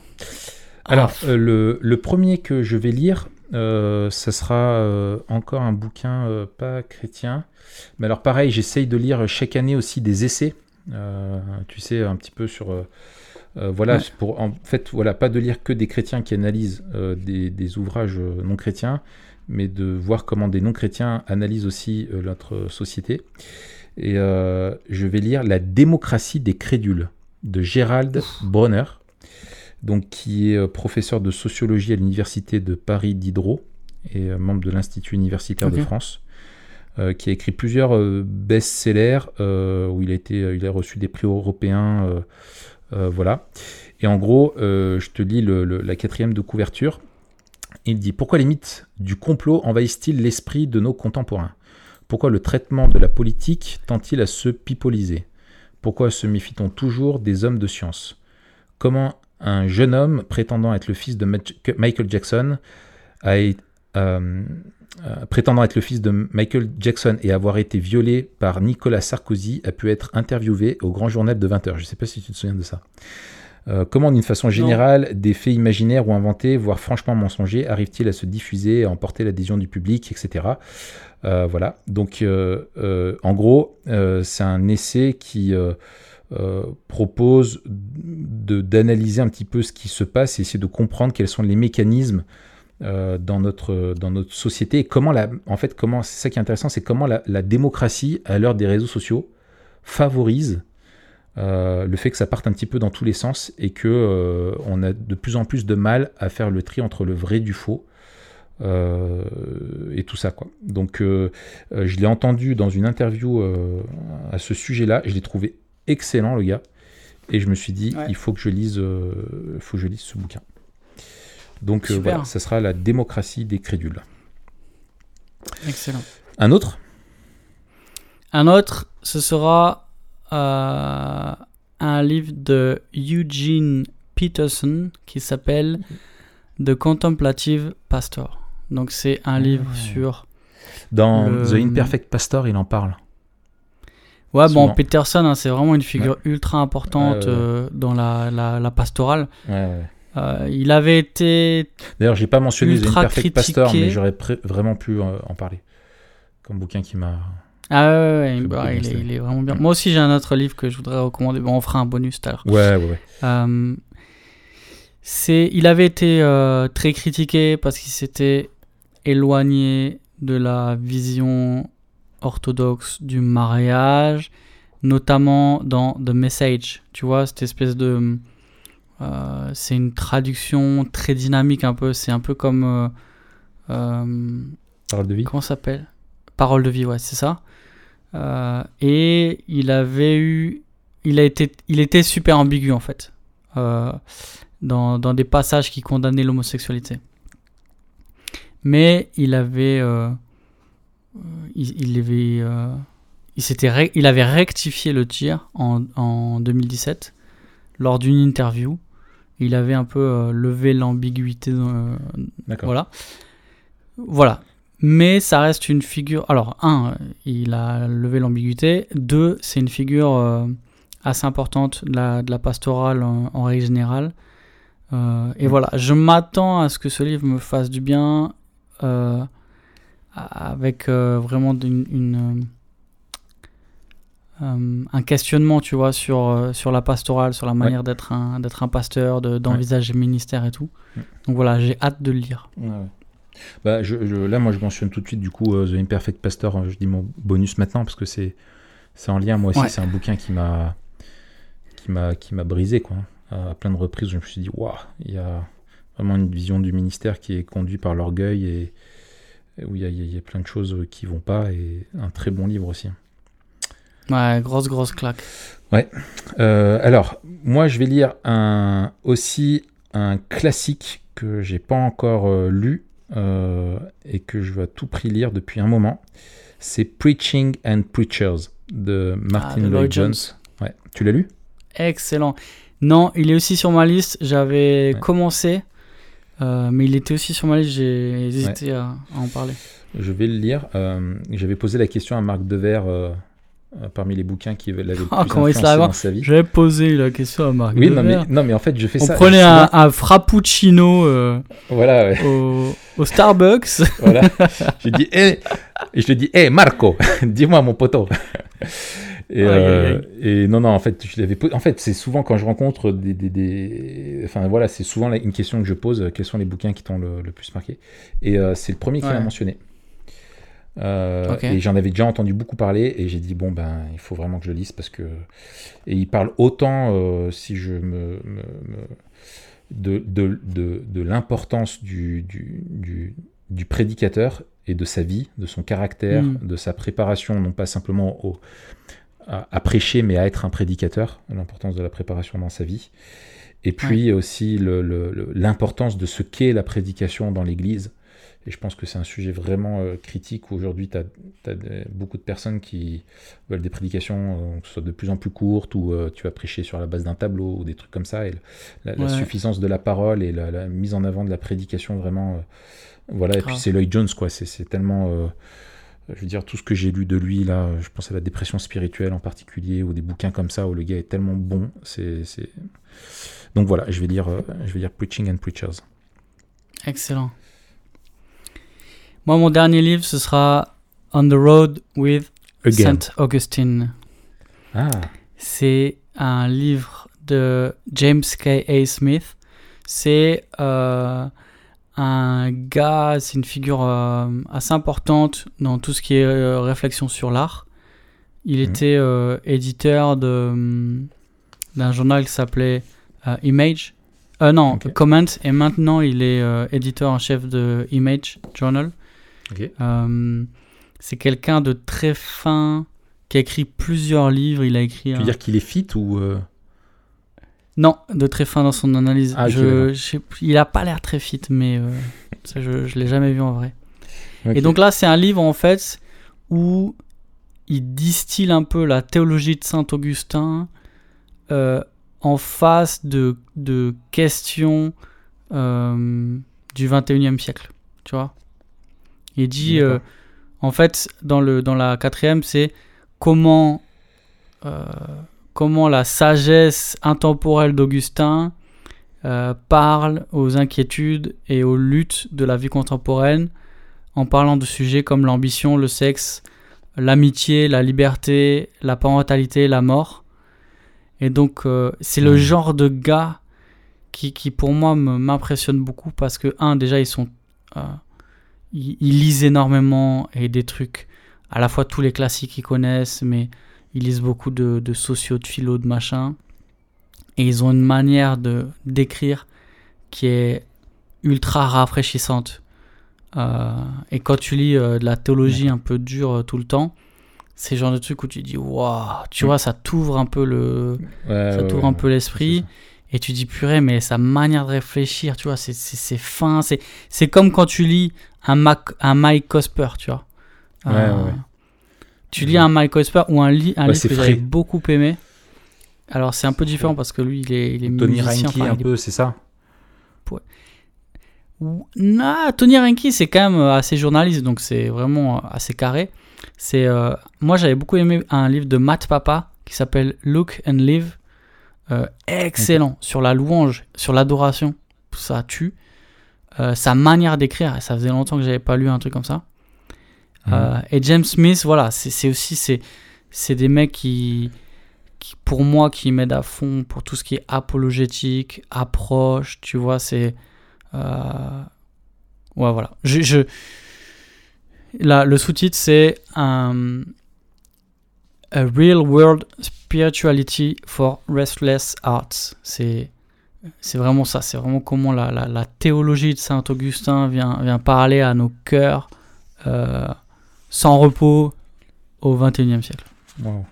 Alors, Ah, euh, le, le premier que je vais lire, euh, ça sera euh, encore un bouquin euh, pas chrétien. Mais alors, pareil, j'essaye de lire chaque année aussi des essais. tu sais, un petit peu sur. voilà, Ouais. pour en fait, voilà, pas de lire que des chrétiens qui analysent des, des ouvrages non chrétiens, mais de voir comment des non chrétiens analysent aussi notre société. Et je vais lire La démocratie des crédules de Gérald Bronner donc qui est euh, professeur de sociologie à l'université de Paris Diderot et euh, membre de l'Institut universitaire de. France, euh, qui a écrit plusieurs euh, best-sellers euh, où il a été, il a reçu des prix européens, voilà. Et en gros, je te lis le- le- la quatrième de couverture. Il dit pourquoi les mythes du complot envahissent-ils l'esprit de nos contemporains? Pourquoi le traitement de la politique tend-il à se pipoliser? Pourquoi se méfie-t-on toujours des hommes de science? Comment un jeune homme prétendant être le fils de Michael Jackson a euh, euh, prétendant être le fils de Michael Jackson et avoir été violé par Nicolas Sarkozy a pu être interviewé au Grand Journal de 20h. Je ne sais pas si tu te souviens de ça. Euh, comment, d'une façon générale, des faits imaginaires ou inventés, voire franchement mensongers, arrivent-ils à se diffuser, à emporter l'adhésion du public, etc. Euh, voilà. Donc, en gros, c'est un essai qui euh, propose d'analyser un petit peu ce qui se passe et essayer de comprendre quels sont les mécanismes euh, dans, notre, dans notre société et comment la, en fait, comment, c'est ça qui est intéressant, c'est comment la, la démocratie, à l'heure des réseaux sociaux, favorise euh, le fait que ça parte un petit peu dans tous les sens et que euh, on a de plus en plus de mal à faire le tri entre le vrai du faux. et tout ça quoi. Donc je l'ai entendu dans une interview à ce sujet-là, je l'ai trouvé excellent le gars, et je me suis dit Ouais. il faut que je lise, euh, faut que je lise ce bouquin. Donc euh, voilà, ça sera la démocratie des crédules. Excellent. Un autre? Un autre, ce sera euh, un livre de Eugene Peterson qui s'appelle The Contemplative Pastor. Donc c'est un livre Ah. sur... Dans Le- The Imperfect Pastor, il en parle. Ouais, Souvent. bon, Peterson, hein, c'est vraiment une figure ultra importante euh, dans la, la, la pastorale. Euh, il avait été... D'ailleurs, j'ai pas mentionné The Imperfect Pastor, mais j'aurais vraiment pu euh, en parler. Comme bouquin qui m'a. Ah ouais, ouais, ouais, Fait bah, il, est, penser. il est vraiment bien. Moi aussi, j'ai un autre livre que je voudrais recommander. Bon, on fera un bonus tout à l'heure. Ouais, ouais, ouais. Euh, c'est, il avait été euh, très critiqué parce qu'il s'était éloigné de la vision orthodoxe du mariage, notamment dans The Message. Tu vois, cette espèce de. euh, c'est une traduction très dynamique un peu. C'est un peu comme. euh, euh, Parole de vie. Comment s'appelle? Parole de vie, ouais, c'est ça. Euh, et il avait eu. Il, a été, il était super ambigu en fait. dans, dans des passages qui condamnaient l'homosexualité. Mais il avait. Euh, il, il avait. euh, il, s'était il avait rectifié le tir en, en 2017 lors d'une interview. Il avait un peu euh, levé l'ambiguïté euh, voilà. Voilà. Mais ça reste une figure. Alors, un, il a levé l'ambiguïté. Deux, c'est une figure assez importante de la, de la pastorale en, en règle générale. Et Mm. voilà, je m'attends à ce que ce livre me fasse du bien euh, avec euh, vraiment une, une, euh, euh, un questionnement, tu vois, sur, sur la pastorale, sur la manière d'être un, d'être un pasteur, de- d'envisager le ministère et tout. Donc voilà, j'ai hâte de le lire. Bah, je, je- là, moi, je mentionne tout de suite, du coup, The Imperfect Pastor. hein, Je dis mon bonus maintenant parce que c'est c'est en lien. Moi aussi, c'est un bouquin qui m'a qui m'a qui m'a brisé, quoi. À plein de reprises, je me suis dit, waouh, il y a vraiment une vision du ministère qui est conduite par l'orgueil et où il y, a, y y plein de choses qui vont pas et un très bon livre aussi. Ouais, grosse, grosse claque. Euh, alors, moi, je vais lire un, aussi un classique que j'ai pas encore euh, lu euh, et que je veux à tout prix lire depuis un moment. C'est Preaching and Preachers de Martin Ah, Lloyd Jones. Jones. Ouais. Tu l'as lu? Excellent. Non, il est aussi sur ma liste. J'avais Ouais. commencé, euh, mais il était aussi sur ma liste. J'ai hésité à, à en parler. Je vais le lire. Euh, J'avais posé la question à Marc Devers euh, parmi les bouquins qui l'avaient Ah, plus comment il se influencé dans sa vie. J'avais posé la question à Marc. Oui, non mais, non, mais en fait, je fais On ça. prenait souvent- un, un frappuccino Voilà, ouais. au, au Starbucks. Voilà. *laughs* je dis, eh, et je te dis, hé Marco, *laughs* dis-moi mon poteau. Et, euh, et non, non, en fait, je l'avais en fait, c'est souvent quand je rencontre des, des, des- enfin voilà, c'est souvent une question que je pose. Quels sont les bouquins qui t'ont le, le plus marqué Et euh, c'est le premier qui Ouais. l'a mentionné. Euh. Et j'en avais déjà entendu beaucoup parler et j'ai dit bon ben il faut vraiment que je lise parce que et il parle autant si je me, me- me- de, de, de, de l'importance du, du, du, du prédicateur et de sa vie, de son caractère, Mm. de sa préparation, non pas simplement au, à, à prêcher, mais à être un prédicateur, l'importance de la préparation dans sa vie. Et puis aussi le- le- l'importance de ce qu'est la prédication dans l'Église. Et je pense que c'est un sujet vraiment euh, critique où aujourd'hui tu as, beaucoup de personnes qui veulent des prédications euh, que ce soit de plus en plus courtes ou euh, tu vas prêcher sur la base d'un tableau ou des trucs comme ça. Et la, la Ouais. suffisance de la parole et la, la mise en avant de la prédication vraiment. voilà, et puis c'est Lloyd Jones, quoi. C'est c'est tellement. Je veux dire, tout ce que j'ai lu de lui, là, je pense à la dépression spirituelle en particulier, ou des bouquins comme ça où le gars est tellement bon. C'est. Donc voilà, je vais lire, euh, je vais lire Preaching and Preachers. Excellent. Moi, mon dernier livre, ce sera On the Road with Again. Saint Augustine. Ah, C'est un livre de James K. A. Smith. C'est euh, un gars, c'est une figure euh, assez importante dans tout ce qui est euh, réflexion sur l'art. Il Mhm. était euh, éditeur de, hum, d'un journal qui s'appelait Image non. Comment, et maintenant il est éditeur en chef de Image Journal. Ok. Euh, c'est quelqu'un de très fin qui a écrit plusieurs livres. Il a écrit. Tu veux un- dire qu'il est fit ou euh, Non, de très fin dans son analyse. Ah, Je- je il a pas l'air très fit, mais euh, ça, je, je l'ai jamais vu en vrai. Et donc là, c'est un livre en fait où il distille un peu la théologie de Saint Augustin euh, en face de, de questions euh, du 21e siècle. Tu vois Il dit, en fait, dans, le, dans la quatrième, c'est comment, comment la sagesse intemporelle d'Augustin euh, parle aux inquiétudes et aux luttes de la vie contemporaine en parlant de sujets comme l'ambition, le sexe, l'amitié, la liberté, la parentalité, la mort. Et donc, euh, c'est le Mhm. genre de gars qui, qui pour moi, m'impressionne beaucoup parce que, un, déjà, ils sont. euh, ils, ils lisent énormément et des trucs, à la fois tous les classiques qu'ils connaissent, mais ils lisent beaucoup de, de sociaux, de philo, de machin. Et ils ont une manière de d'écrire qui est ultra rafraîchissante. Euh, et quand tu lis euh, de la théologie un peu dure euh, tout le temps, c'est le genre de truc où tu dis waouh, tu vois, ça t'ouvre un peu le, Ouais, ça t'ouvre ouais, un peu l'esprit. Et tu dis purée, mais sa manière de réfléchir, tu vois, c'est- c'est fin. C'est c'est comme quand tu lis un, Mac, un Mike Cosper, tu vois. Ouais, ouais. Tu lis un Mike Cosper ou un, li- un Ouais, livre que j'avais beaucoup aimé. Alors c'est un peu différent parce que lui, il est, il est ça. Tony musicien. Enfin, un est peu, c'est ça? Ou- Non, Tony Reinke, c'est quand même euh, assez journaliste, donc c'est vraiment euh, assez carré. C'est, euh, moi, j'avais beaucoup aimé un livre de Matt Papa qui s'appelle Look and Live. Euh, excellent sur la louange, sur l'adoration, ça tue. Euh, sa manière d'écrire, ça faisait longtemps que j'avais pas lu un truc comme ça. Mhm. Euh, et James Smith, voilà, c'est aussi c'est c'est des mecs qui, qui, pour moi, qui m'aident à fond pour tout ce qui est apologétique, approche, tu vois, c'est euh, ouais, voilà. Je, je... Là, le sous-titre c'est un A Real World Spirituality for Restless Hearts. C'est c'est vraiment ça, c'est vraiment comment la, la, la théologie de Saint Augustin vient, vient parler à nos cœurs euh, sans repos au 21e siècle. Wow.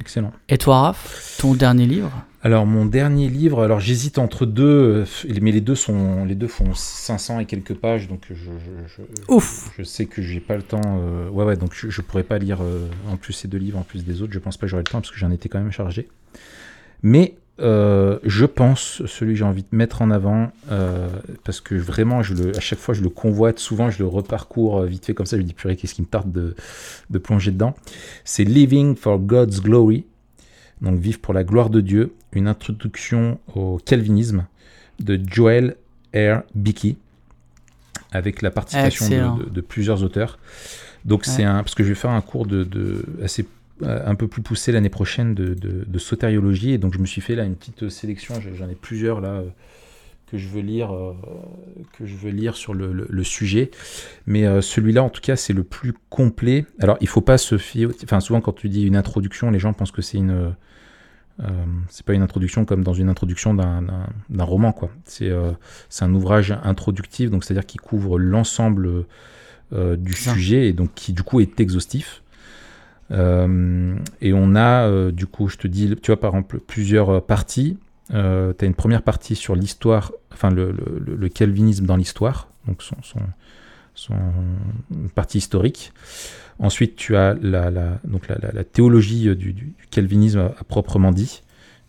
Excellent. Et toi, Raph, ton dernier livre? Alors mon dernier livre, alors j'hésite entre deux, euh, mais les deux sont, les deux font 500 et quelques pages, donc je, je, je- Ouf je sais que j'ai pas le temps. euh, ouais ouais, donc je, je pourrais pas lire euh, en plus ces deux livres en plus des autres. Je pense pas que j'aurai le temps parce que j'en étais quand même chargé. Mais euh, je pense celui que j'ai envie de mettre en avant euh, parce que vraiment, je le, à chaque fois, je le convoite. Souvent, je le reparcours euh, vite fait comme ça. Je me dis purée, qu'est-ce qui me tarde de, de plonger dedans. C'est Living for God's Glory. Donc, vivre pour la gloire de Dieu. Une introduction au calvinisme de Joel R. Bickey avec la participation de, de- de plusieurs auteurs. Donc c'est un parce que je vais faire un cours de, assez un peu plus poussé l'année prochaine de, de, de sotériologie et donc je me suis fait là une petite sélection. J'en ai plusieurs là euh, que je veux lire euh, que je veux lire sur le, le- le sujet. Mais euh, celui-là en tout cas c'est le plus complet. Alors il faut pas se fier. Enfin souvent quand tu dis une introduction, les gens pensent que c'est une euh, c'est pas une introduction comme dans une introduction d'un- roman quoi. C'est euh, un ouvrage introductif, donc c'est-à-dire qui couvre l'ensemble euh, du sujet et donc qui du coup est exhaustif. Euh, et on a euh, du coup, je te dis, tu vois par exemple plusieurs euh, parties. tu as une première partie sur l'histoire, enfin le, calvinisme dans l'histoire, donc son, partie historique. Ensuite, tu as la, donc la, théologie du, calvinisme à, proprement dit,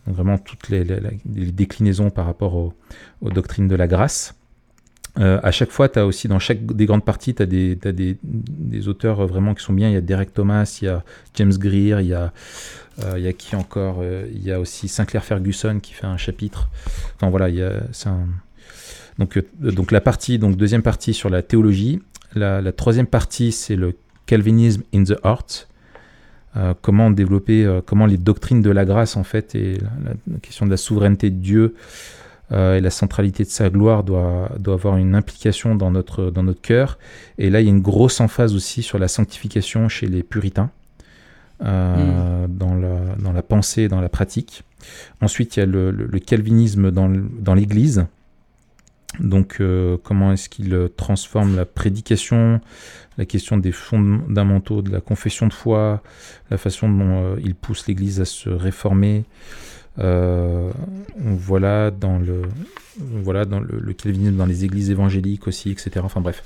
donc vraiment toutes les, déclinaisons par rapport au- aux doctrines de la grâce. Euh, à chaque fois, tu as aussi dans chaque des grandes parties, tu as, des, auteurs euh, vraiment qui sont bien. Il y a Derek Thomas, il y a James Greer, il y a, euh, il y qui encore Euh, Il y a aussi Sinclair Ferguson qui fait un chapitre. Enfin voilà, il y a, euh, donc la partie, donc deuxième partie sur la théologie. La, troisième partie, c'est le Calvinism in the Heart. Comment développer, comment les doctrines de la grâce en fait et la question de la souveraineté de Dieu euh, et la centralité de sa gloire doit, doit avoir une implication dans notre, dans notre cœur. Et là, il y a une grosse emphase aussi sur la sanctification chez les puritains. euh, dans, la, dans la pensée, dans la pratique. Ensuite, il y a le, le- le calvinisme dans, l'Église. Donc, euh, comment est-ce qu'il transforme la prédication, la question des fondamentaux de la confession de foi, la façon dont euh, il pousse l'Église à se réformer. Euh, voilà dans le voilà dans le calvinisme dans les églises évangéliques aussi, etc. Enfin bref,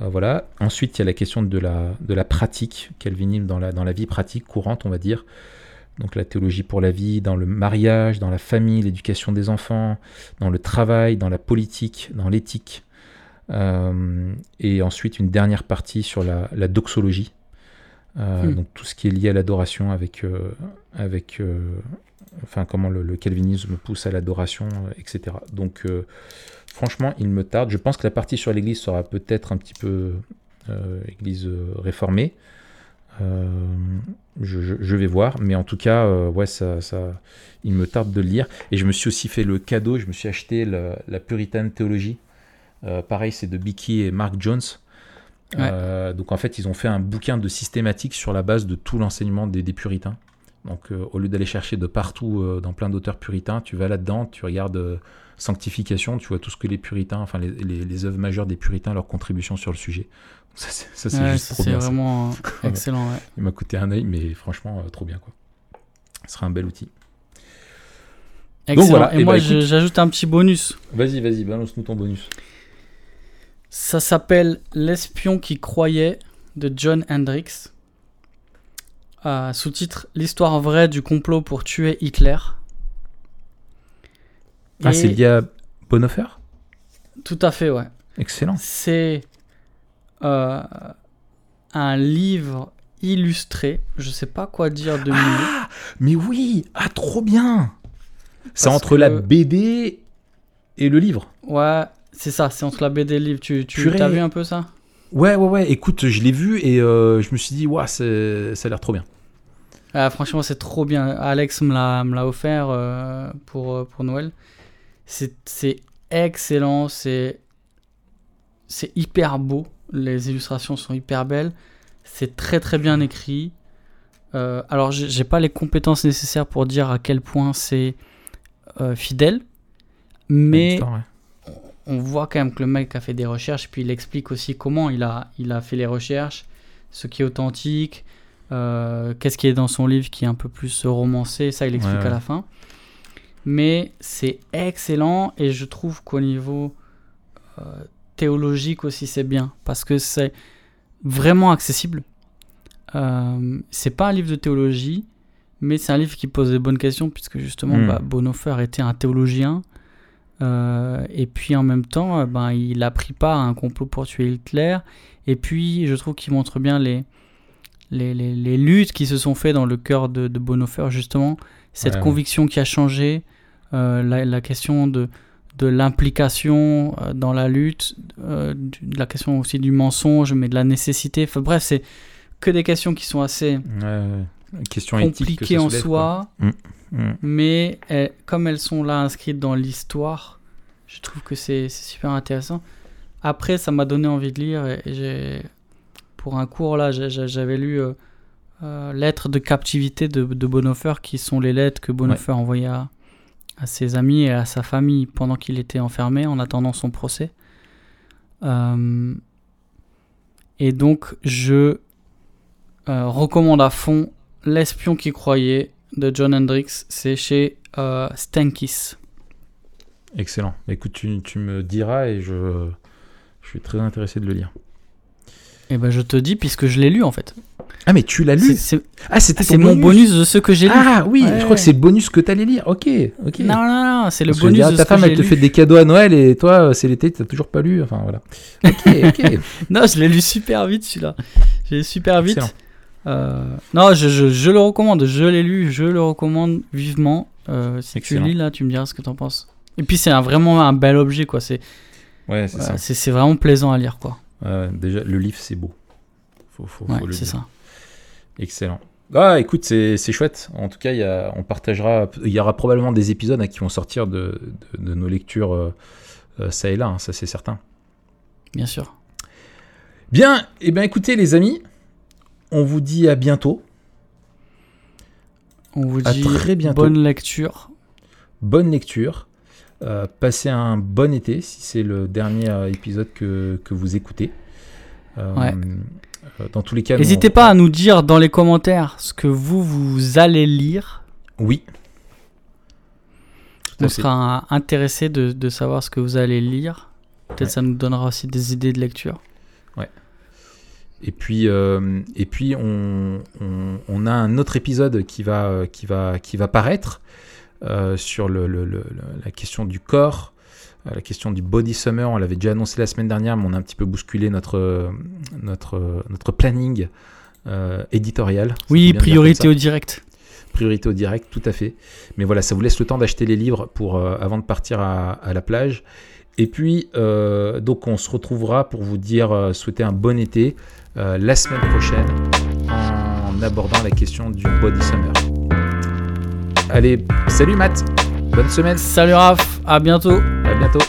Euh, voilà. Ensuite, il y a la question de la de la pratique, calvinisme dans la dans la vie pratique courante, on va dire. Donc la théologie pour la vie, dans le mariage, dans la famille, l'éducation des enfants, dans le travail, dans la politique, dans l'éthique. Euh, et ensuite une dernière partie sur la, la doxologie. Euh, Hmm. Donc tout ce qui est lié à l'adoration avec, euh, avec euh, enfin comment le, le calvinisme pousse à l'adoration, etc. Donc franchement, il me tarde. Je pense que la partie sur l'Église sera peut-être un petit peu Église réformée. Je, je- je vais voir, mais en tout cas, ouais, ça, ça, il me tarde de le lire. Et je me suis aussi fait le cadeau, je me suis acheté la, la Puritan Theology. Pareil, c'est de Bicky et Mark Jones. Euh, donc en fait, ils ont fait un bouquin de systématique sur la base de tout l'enseignement des, des puritains. Donc euh, au lieu d'aller chercher de partout euh, dans plein d'auteurs puritains, tu vas là-dedans, tu regardes sanctification, tu vois tout ce que les puritains, enfin les, les, les œuvres majeures des puritains, leurs contributions sur le sujet. Ça c'est ça, c'est Ouais, juste ça, trop c'est bien. ça. vraiment *laughs* excellent. ouais. Il m'a coûté un œil, mais franchement, trop bien quoi. Ce sera un bel outil. Excellent. voilà, Et, eh moi, bah, écoute. j'ajoute un petit bonus. Vas-y, vas-y, balance-nous ton bonus. Ça s'appelle L'espion qui croyait de John Hendricks. Euh, Sous-titre L'histoire vraie du complot pour tuer Hitler. Ah, Et- c'est lié à Bonhoeffer? Tout à fait, ouais. Excellent. C'est euh, un livre illustré. Je sais pas quoi dire de mieux. Ah, mais oui, ah, trop bien. C'est entre la BD et le livre. Ouais, c'est ça, c'est entre la BD et le livre. Tu, as vu un peu ça? Ouais, ouais, ouais. Écoute, je l'ai vu et euh, je me suis dit, c'est- ça a l'air trop bien. Ah, franchement, c'est trop bien. Alex me l'a, offert euh, pour, euh, pour Noël. C'est, excellent. C'est, hyper beau. Les illustrations sont hyper belles. C'est très très bien écrit. Euh, alors, j'ai, pas les compétences nécessaires pour dire à quel point c'est fidèle. Mais ouais. On voit quand même que le mec a fait des recherches, puis il explique aussi comment il a, il a fait les recherches, ce qui est authentique, euh, qu'est-ce qui est dans son livre qui est un peu plus romancé, ça il explique Ouais, ouais. à la fin. Mais c'est excellent et je trouve qu'au niveau euh, théologique aussi c'est bien, parce que c'est vraiment accessible. Euh, c'est pas un livre de théologie, mais c'est un livre qui pose des bonnes questions, puisque justement Mm. bah, Bonhoeffer était un théologien. Euh, et puis en même temps, euh, ben, il a pris part à un complot pour tuer Hitler. Et puis je trouve qu'il montre bien les, les, les- les luttes qui se sont faites dans le cœur de, de Bonhoeffer, justement. Cette Ouais, ouais. conviction qui a changé, euh, la, la question de, de l'implication dans la lutte, euh, de la question aussi du mensonge, mais de la nécessité. Enfin bref, c'est que des questions qui sont assez Ouais, ouais. Question éthique que compliquées en soi quoi. Mm. mais elles- comme elles sont là inscrites dans l'histoire, je trouve que c'est super intéressant. Après, ça m'a donné envie de lire. Et, et j'ai, pour un cours là, j'avais lu euh, euh, Lettres de captivité de, de Bonhoeffer, qui sont les lettres que Bonhoeffer envoyait à, à ses amis et à sa famille pendant qu'il était enfermé en attendant son procès. Euh, et donc, je recommande à fond L'espion qui croyait de John Hendricks. C'est chez euh, Stankis. Excellent. Bah, Écoute, tu, tu me diras et je, je suis très intéressé de le lire. Et ben, je te dis, puisque je l'ai lu en fait. Ah, mais tu l'as lu? C'est- C'est Ah, c'était mon bonus? de ce que j'ai lu. Ah oui, Ouais. je crois que c'est le bonus que t'allais lire. Ok, ok. Non, non, non, c'est le Parce que bonus dirais, de ta ce que femme, elle te lu. fait des cadeaux à Noël et toi, euh, c'est l'été, t'as toujours pas lu. Enfin voilà. Ok, ok. *laughs* Non, je l'ai lu super vite celui-là. Je l'ai lu super vite. Excellent. Euh, non, je, je, je le recommande. Je l'ai lu, je le recommande vivement. Euh, si Excellent. tu lis là, tu me diras ce que t'en penses. Et puis c'est un- vraiment un bel objet quoi. C'est Ouais, c'est c'est vraiment plaisant à lire quoi. Déjà, le livre, c'est beau. Faut, faut, faut c'est ça. Excellent. Ah, écoute, c'est chouette. En tout cas, il y a, on partagera. Il y aura probablement des épisodes hein, qui vont sortir de, de, de nos lectures euh, euh, ça et là, hein, ça c'est certain. Bien sûr. Bien, et bien écoutez les amis, on vous dit à bientôt On vous À dit très bientôt. bonne lecture. Bonne lecture. Euh, passez un bon été si c'est le dernier euh, épisode que, que vous écoutez. Euh, Ouais. dans tous les cas, N'hésitez pas à nous dire dans les commentaires ce que vous, vous allez lire. Oui. Tout On sera intéressé de, de savoir ce que vous allez lire. Peut-être Ouais. ça nous donnera aussi des idées de lecture. Et puis, euh, et puis on, on- on a un autre épisode qui va, qui va, qui va paraître euh, sur le, le- le- le- la question du corps, euh, la question du body summer. On l'avait déjà annoncé la semaine dernière, mais on a un petit peu bousculé notre, notre, notre planning euh, éditorial. Oui, priorité au direct. priorité au direct, tout à fait. Mais voilà, ça vous laisse le temps d'acheter les livres pour, avant de partir à, à la plage. Et puis, donc, on se retrouvera pour vous dire, souhaiter un bon été euh, la semaine prochaine en abordant la question du body summer. Allez, salut Matt, bonne semaine, Salut Raph, à bientôt. à bientôt.